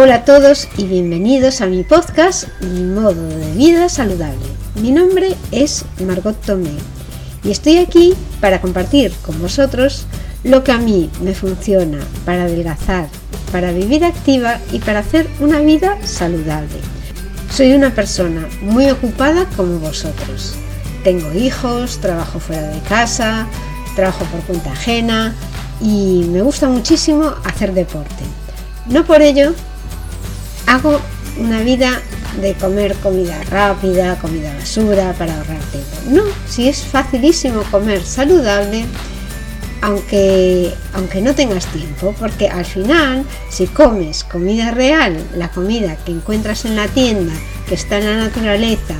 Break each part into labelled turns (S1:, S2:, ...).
S1: Hola a todos y bienvenidos a mi podcast Mi modo de vida saludable. Mi nombre es Margot Tomé y estoy aquí para compartir con vosotros lo que a mí me funciona para adelgazar, para vivir activa y para hacer una vida saludable. Soy una persona muy ocupada como vosotros. Tengo hijos, trabajo fuera de casa, trabajo por cuenta ajena y me gusta muchísimo hacer deporte. No por ello hago una vida de comer comida rápida, comida basura para ahorrar tiempo. No, si es facilísimo comer saludable, aunque, aunque no tengas tiempo, porque al final, si comes comida real, la comida que encuentras en la tienda, que está en la naturaleza,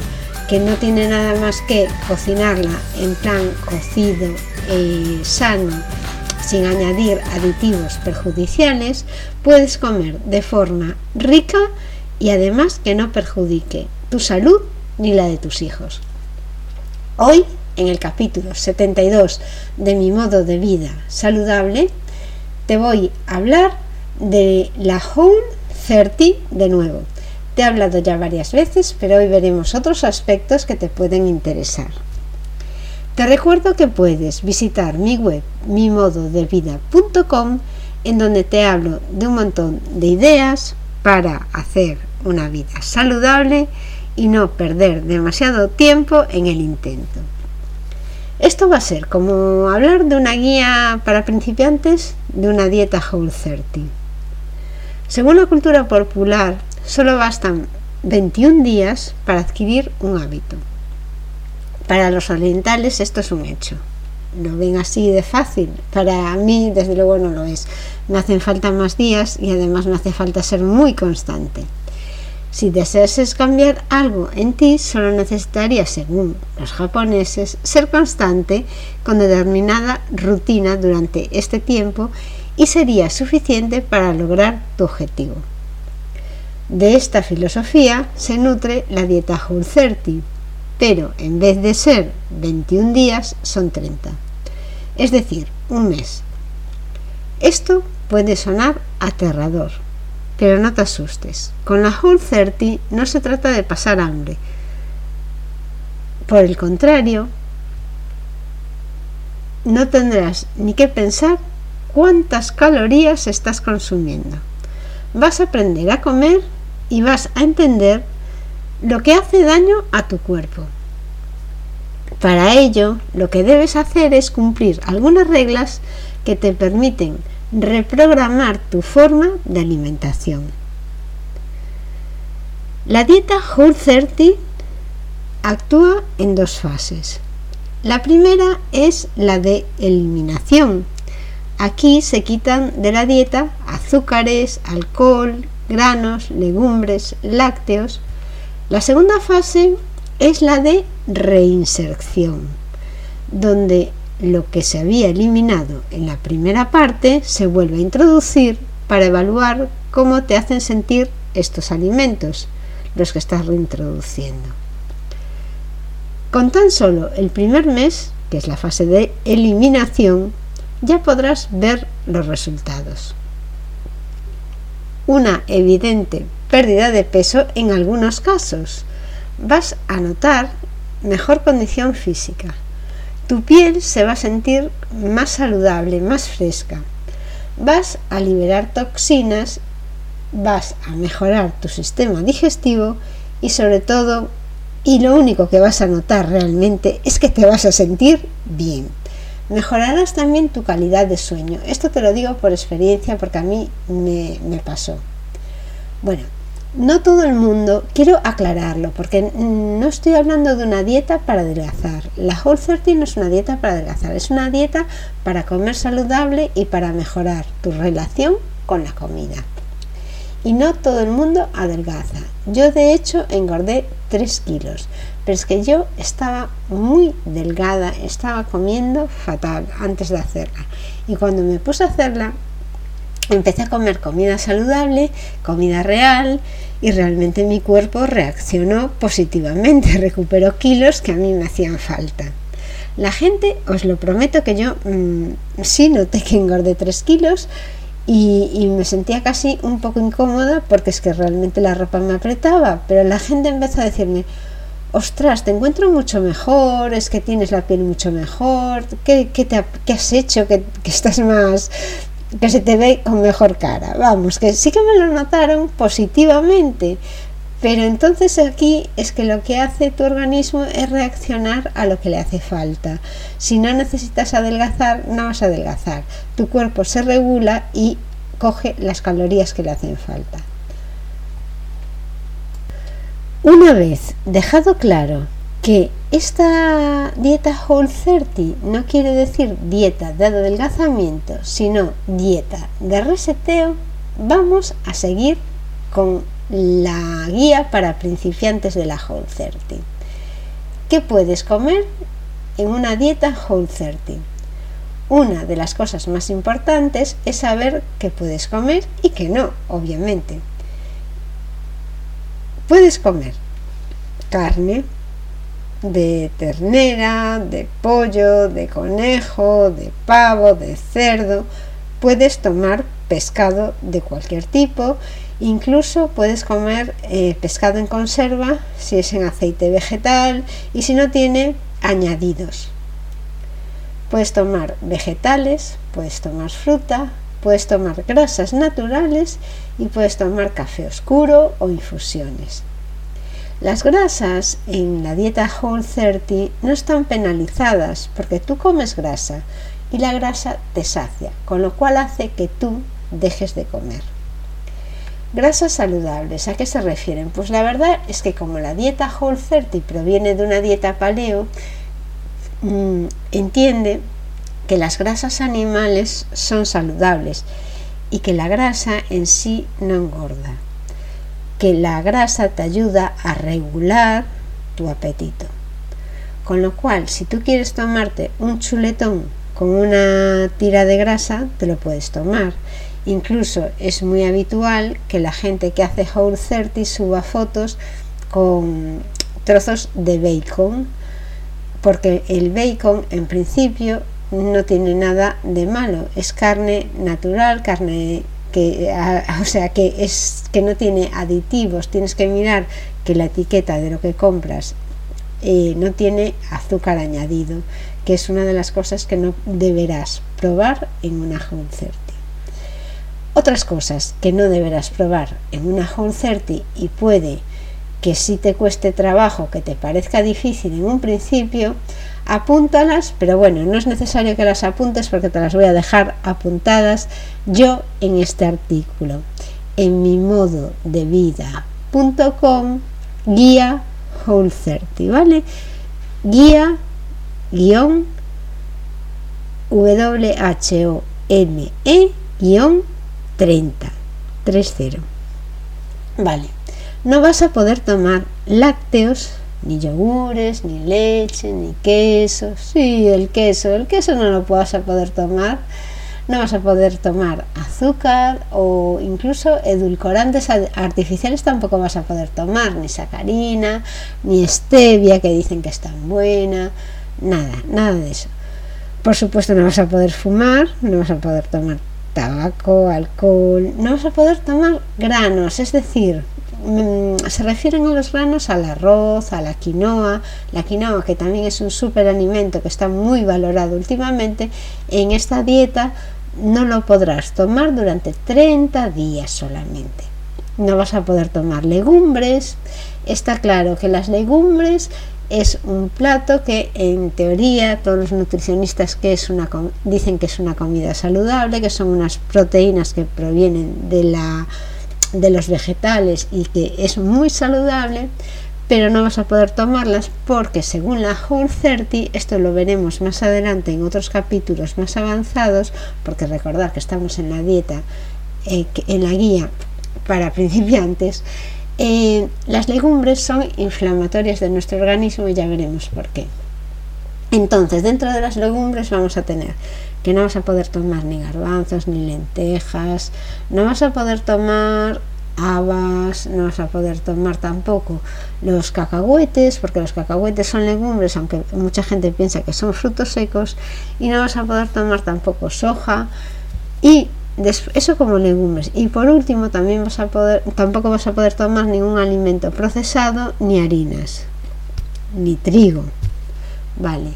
S1: que no tiene nada más que cocinarla en plan cocido, eh, sano, sin añadir aditivos perjudiciales, puedes comer de forma rica y además que no perjudique tu salud ni la de tus hijos. Hoy, en el capítulo 72 de mi modo de vida saludable, te voy a hablar de la Whole 30 de nuevo. Te he hablado ya varias veces, pero hoy veremos otros aspectos que te pueden interesar. Te recuerdo que puedes visitar mi web mimododevida.com en donde te hablo de un montón de ideas para hacer una vida saludable y no perder demasiado tiempo en el intento. Esto va a ser como hablar de una guía para principiantes de una dieta Whole 30. Según la cultura popular, solo bastan 21 días para adquirir un hábito. Para los orientales esto es un hecho. Lo ven así de fácil. Para mí, desde luego, no lo es. Me hacen falta más días y además me hace falta ser muy constante. Si deseas cambiar algo en ti, solo necesitarías, según los japoneses, ser constante con determinada rutina durante este tiempo y sería suficiente para lograr tu objetivo. De esta filosofía se nutre la dieta 30, pero en vez de ser 21 días son 30, es decir, un mes. Esto puede sonar aterrador, pero no te asustes. Con la Whole 30 no se trata de pasar hambre. Por el contrario, no tendrás ni que pensar cuántas calorías estás consumiendo. Vas a aprender a comer y vas a entender lo que hace daño a tu cuerpo. Para ello, lo que debes hacer es cumplir algunas reglas que te permiten reprogramar tu forma de alimentación. La dieta Whole 30 actúa en dos fases. La primera es la de eliminación. Aquí se quitan de la dieta azúcares, alcohol, granos, legumbres, lácteos, la segunda fase es la de reinserción, donde lo que se había eliminado en la primera parte se vuelve a introducir para evaluar cómo te hacen sentir estos alimentos, los que estás reintroduciendo. Con tan solo el primer mes, que es la fase de eliminación, ya podrás ver los resultados. Una evidente pérdida de peso en algunos casos. Vas a notar mejor condición física. Tu piel se va a sentir más saludable, más fresca. Vas a liberar toxinas, vas a mejorar tu sistema digestivo y sobre todo, y lo único que vas a notar realmente es que te vas a sentir bien. Mejorarás también tu calidad de sueño. Esto te lo digo por experiencia porque a mí me, me pasó. Bueno, no todo el mundo, quiero aclararlo, porque no estoy hablando de una dieta para adelgazar. La Whole 30 no es una dieta para adelgazar, es una dieta para comer saludable y para mejorar tu relación con la comida. Y no todo el mundo adelgaza. Yo de hecho engordé 3 kilos, pero es que yo estaba muy delgada, estaba comiendo fatal antes de hacerla. Y cuando me puse a hacerla, empecé a comer comida saludable, comida real y realmente mi cuerpo reaccionó positivamente, recuperó kilos que a mí me hacían falta. La gente, os lo prometo que yo mm, sí noté que engordé 3 kilos y, me sentía casi un poco incómoda porque es que realmente la ropa me apretaba, pero la gente empezó a decirme, ostras, te encuentro mucho mejor, es que tienes la piel mucho mejor, ¿qué, te has hecho? Que, que, estás más, que se te ve con mejor cara. Vamos, que sí que me lo notaron positivamente, pero entonces aquí es que lo que hace tu organismo es reaccionar a lo que le hace falta. Si no necesitas adelgazar, no vas a adelgazar. Tu cuerpo se regula y coge las calorías que le hacen falta. Una vez dejado claro que esta dieta Whole 30 no quiere decir dieta de adelgazamiento, sino dieta de reseteo, vamos a seguir con la guía para principiantes de la Whole 30. ¿Qué puedes comer en una dieta Whole 30? Una de las cosas más importantes es saber qué puedes comer y qué no, obviamente. Puedes comer carne de ternera, de pollo, de conejo, de pavo, de cerdo. Puedes tomar pescado de cualquier tipo Incluso puedes comer eh, pescado en conserva si es en aceite vegetal y si no tiene añadidos. Puedes tomar vegetales, puedes tomar fruta, puedes tomar grasas naturales y puedes tomar café oscuro o infusiones. Las grasas en la dieta Whole 30 no están penalizadas porque tú comes grasa y la grasa te sacia, con lo cual hace que tú dejes de comer. Grasas saludables, ¿a qué se refieren? Pues la verdad es que como la dieta Whole 30 proviene de una dieta paleo, mm, entiende que las grasas animales son saludables y que la grasa en sí no engorda, que la grasa te ayuda a regular tu apetito. Con lo cual, si tú quieres tomarte un chuletón con una tira de grasa, te lo puedes tomar Incluso es muy habitual que la gente que hace Whole 30 suba fotos con trozos de bacon, porque el bacon en principio no tiene nada de malo, es carne natural, carne que o sea que es que no tiene aditivos, tienes que mirar que la etiqueta de lo que compras eh, no tiene azúcar añadido, que es una de las cosas que no deberás probar en una 30. Otras cosas que no deberás probar en una 30 y puede que si te cueste trabajo, que te parezca difícil en un principio, apúntalas, pero bueno, no es necesario que las apuntes porque te las voy a dejar apuntadas yo en este artículo, en mi modo de vida.com, guía Whole 30, ¿vale? Guía guion W-H-O-N-E guion 30. 3-0. Vale. No vas a poder tomar lácteos, ni yogures, ni leche, ni queso. Sí, el queso. El queso no lo vas a poder tomar. No vas a poder tomar azúcar o incluso edulcorantes artificiales tampoco vas a poder tomar, ni sacarina, ni stevia que dicen que es tan buena. Nada, nada de eso. Por supuesto no vas a poder fumar, no vas a poder tomar tabaco, alcohol, no vas a poder tomar granos, es decir, mm, se refieren a los granos al arroz, a la quinoa, la quinoa que también es un superalimento que está muy valorado últimamente, en esta dieta no lo podrás tomar durante 30 días solamente. No vas a poder tomar legumbres. Está claro que las legumbres es un plato que en teoría todos los nutricionistas que es una, dicen que es una comida saludable, que son unas proteínas que provienen de, la, de los vegetales y que es muy saludable, pero no vas a poder tomarlas porque según la Whole 30, esto lo veremos más adelante en otros capítulos más avanzados, porque recordad que estamos en la dieta, eh, en la guía para principiantes, eh, las legumbres son inflamatorias de nuestro organismo y ya veremos por qué. Entonces, dentro de las legumbres vamos a tener que no vas a poder tomar ni garbanzos ni lentejas, no vas a poder tomar habas, no vas a poder tomar tampoco los cacahuetes, porque los cacahuetes son legumbres, aunque mucha gente piensa que son frutos secos, y no vas a poder tomar tampoco soja y eso como legumbres. Y por último, también vas a poder, tampoco vas a poder tomar ningún alimento procesado, ni harinas, ni trigo. Vale.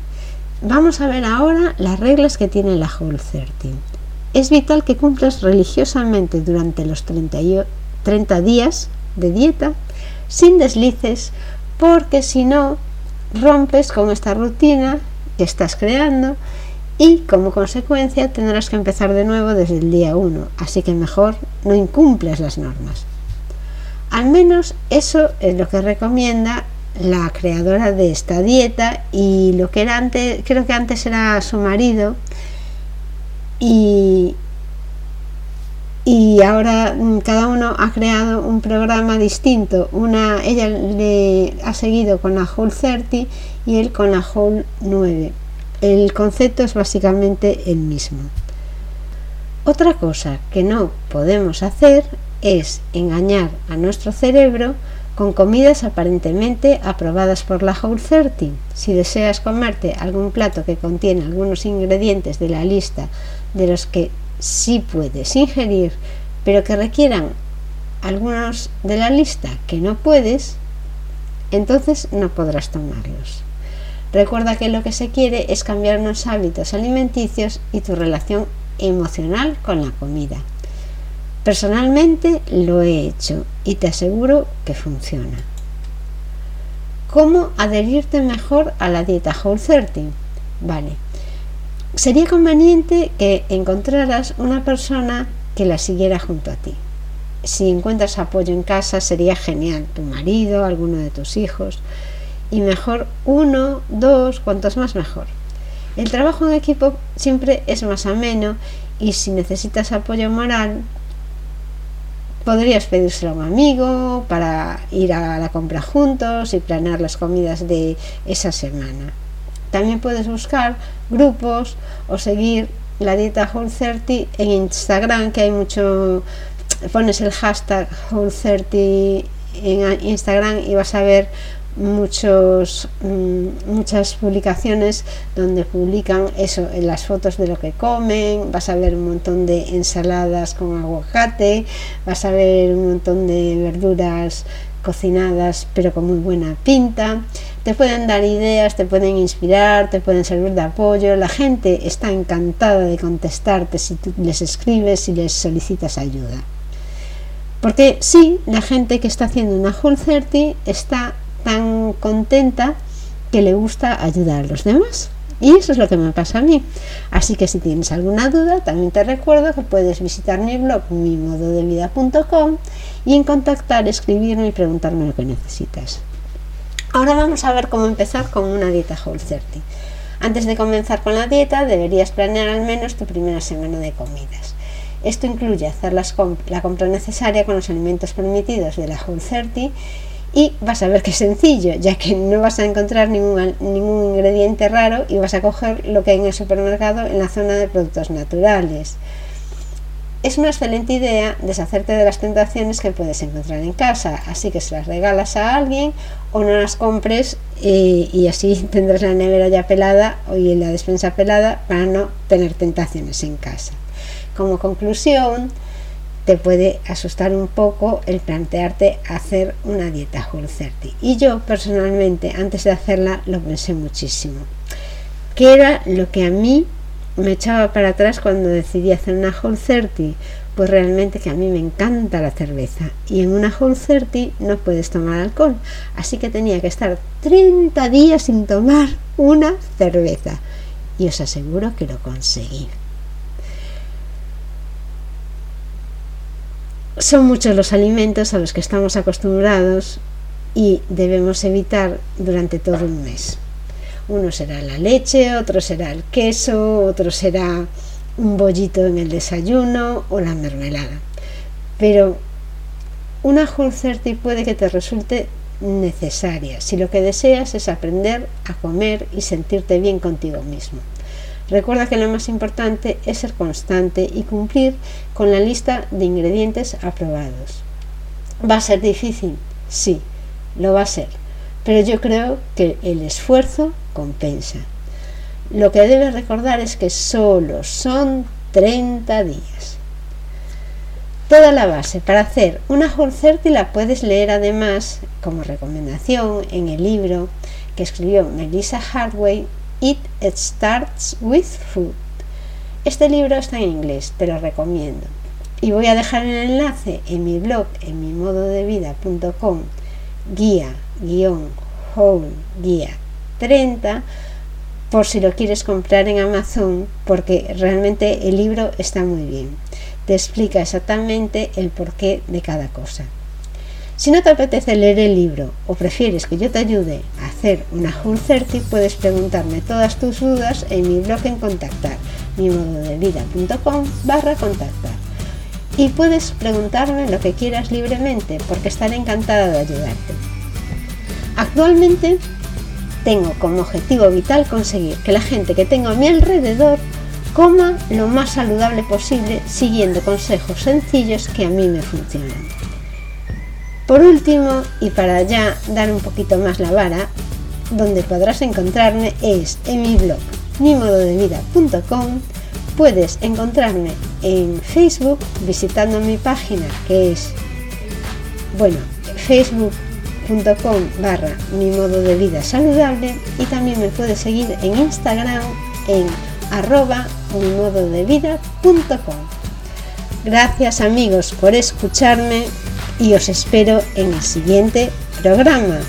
S1: Vamos a ver ahora las reglas que tiene la Whole 30. Es vital que cumplas religiosamente durante los 30, 30 días de dieta sin deslices, porque si no rompes con esta rutina que estás creando y como consecuencia tendrás que empezar de nuevo desde el día 1, así que mejor no incumples las normas. Al menos eso es lo que recomienda la creadora de esta dieta y lo que era antes, creo que antes era su marido y, y ahora mm, cada uno ha creado un programa distinto. Una, ella le ha seguido con la Whole 30 y él con la Whole 9. El concepto es básicamente el mismo. Otra cosa que no podemos hacer es engañar a nuestro cerebro con comidas aparentemente aprobadas por la Whole 30. Si deseas comerte algún plato que contiene algunos ingredientes de la lista de los que sí puedes ingerir, pero que requieran algunos de la lista que no puedes, entonces no podrás tomarlos. Recuerda que lo que se quiere es cambiar unos hábitos alimenticios y tu relación emocional con la comida. Personalmente lo he hecho y te aseguro que funciona. ¿Cómo adherirte mejor a la dieta Whole 30? Vale, sería conveniente que encontraras una persona que la siguiera junto a ti. Si encuentras apoyo en casa sería genial, tu marido, alguno de tus hijos, y mejor uno, dos, cuantos más mejor. El trabajo en equipo siempre es más ameno y si necesitas apoyo moral, podrías pedírselo a un amigo para ir a la compra juntos y planear las comidas de esa semana. También puedes buscar grupos o seguir la dieta Whole 30 en Instagram, que hay mucho, pones el hashtag Whole 30 en Instagram y vas a ver muchos mm, muchas publicaciones donde publican eso las fotos de lo que comen vas a ver un montón de ensaladas con aguacate vas a ver un montón de verduras cocinadas pero con muy buena pinta te pueden dar ideas, te pueden inspirar, te pueden servir de apoyo. La gente está encantada de contestarte si tú les escribes y les solicitas ayuda. Porque sí, la gente que está haciendo una Whole 30 está tan contenta que le gusta ayudar a los demás. Y eso es lo que me pasa a mí. Así que si tienes alguna duda, también te recuerdo que puedes visitar mi blog mimododevida.com y en contactar, escribirme y preguntarme lo que necesitas. Ahora vamos a ver cómo empezar con una dieta Whole 30. Antes de comenzar con la dieta, deberías planear al menos tu primera semana de comidas. Esto incluye hacer la compra necesaria con los alimentos permitidos de la Whole 30 y vas a ver que es sencillo, ya que no vas a encontrar ningún, ningún ingrediente raro y vas a coger lo que hay en el supermercado en la zona de productos naturales es una excelente idea deshacerte de las tentaciones que puedes encontrar en casa, así que se las regalas a alguien o no las compres eh, y así tendrás la nevera ya pelada y la despensa pelada para no tener tentaciones en casa. Como conclusión, te puede asustar un poco el plantearte hacer una dieta Whole 30. Y yo personalmente, antes de hacerla, lo pensé muchísimo. ¿Qué era lo que a mí me echaba para atrás cuando decidí hacer una Whole 30, pues realmente que a mí me encanta la cerveza y en una Whole 30 no puedes tomar alcohol, así que tenía que estar 30 días sin tomar una cerveza y os aseguro que lo conseguí. Son muchos los alimentos a los que estamos acostumbrados y debemos evitar durante todo un mes. Uno será la leche, otro será el queso, otro será un bollito en el desayuno o la mermelada. Pero una Whole puede que te resulte necesaria si lo que deseas es aprender a comer y sentirte bien contigo mismo. Recuerda que lo más importante es ser constante y cumplir con la lista de ingredientes aprobados. ¿Va a ser difícil? Sí, lo va a ser pero yo creo que el esfuerzo compensa. Lo que debes recordar es que solo son 30 días. toda la base para hacer una 30 la puedes leer además como recomendación en el libro que escribió Melissa Hardway It Starts with Food. Este libro está en inglés, te lo recomiendo. Y voy a dejar el enlace en mi blog en mi modo de guía guion whole guía 30 por si lo quieres comprar en Amazon porque realmente el libro está muy bien te explica exactamente el porqué de cada cosa. Si no te apetece leer el libro o prefieres que yo te ayude a hacer una 30, puedes preguntarme todas tus dudas en mi blog en contactar, mimododevida.com barra contactar. Y puedes preguntarme lo que quieras libremente porque estaré encantada de ayudarte. Actualmente tengo como objetivo vital conseguir que la gente que tengo a mi alrededor Coma lo más saludable posible siguiendo consejos sencillos que a mí me funcionan. Por último, y para ya dar un poquito más la vara, donde podrás encontrarme es en mi blog mimododevida.com. Puedes encontrarme en Facebook visitando mi página que es, bueno, facebook.com barra mi modo de vida saludable y también me puedes seguir en Instagram en arroba unimododevida.com. Gracias amigos por escucharme y os espero en el siguiente programa.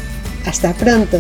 S1: Hasta pronto.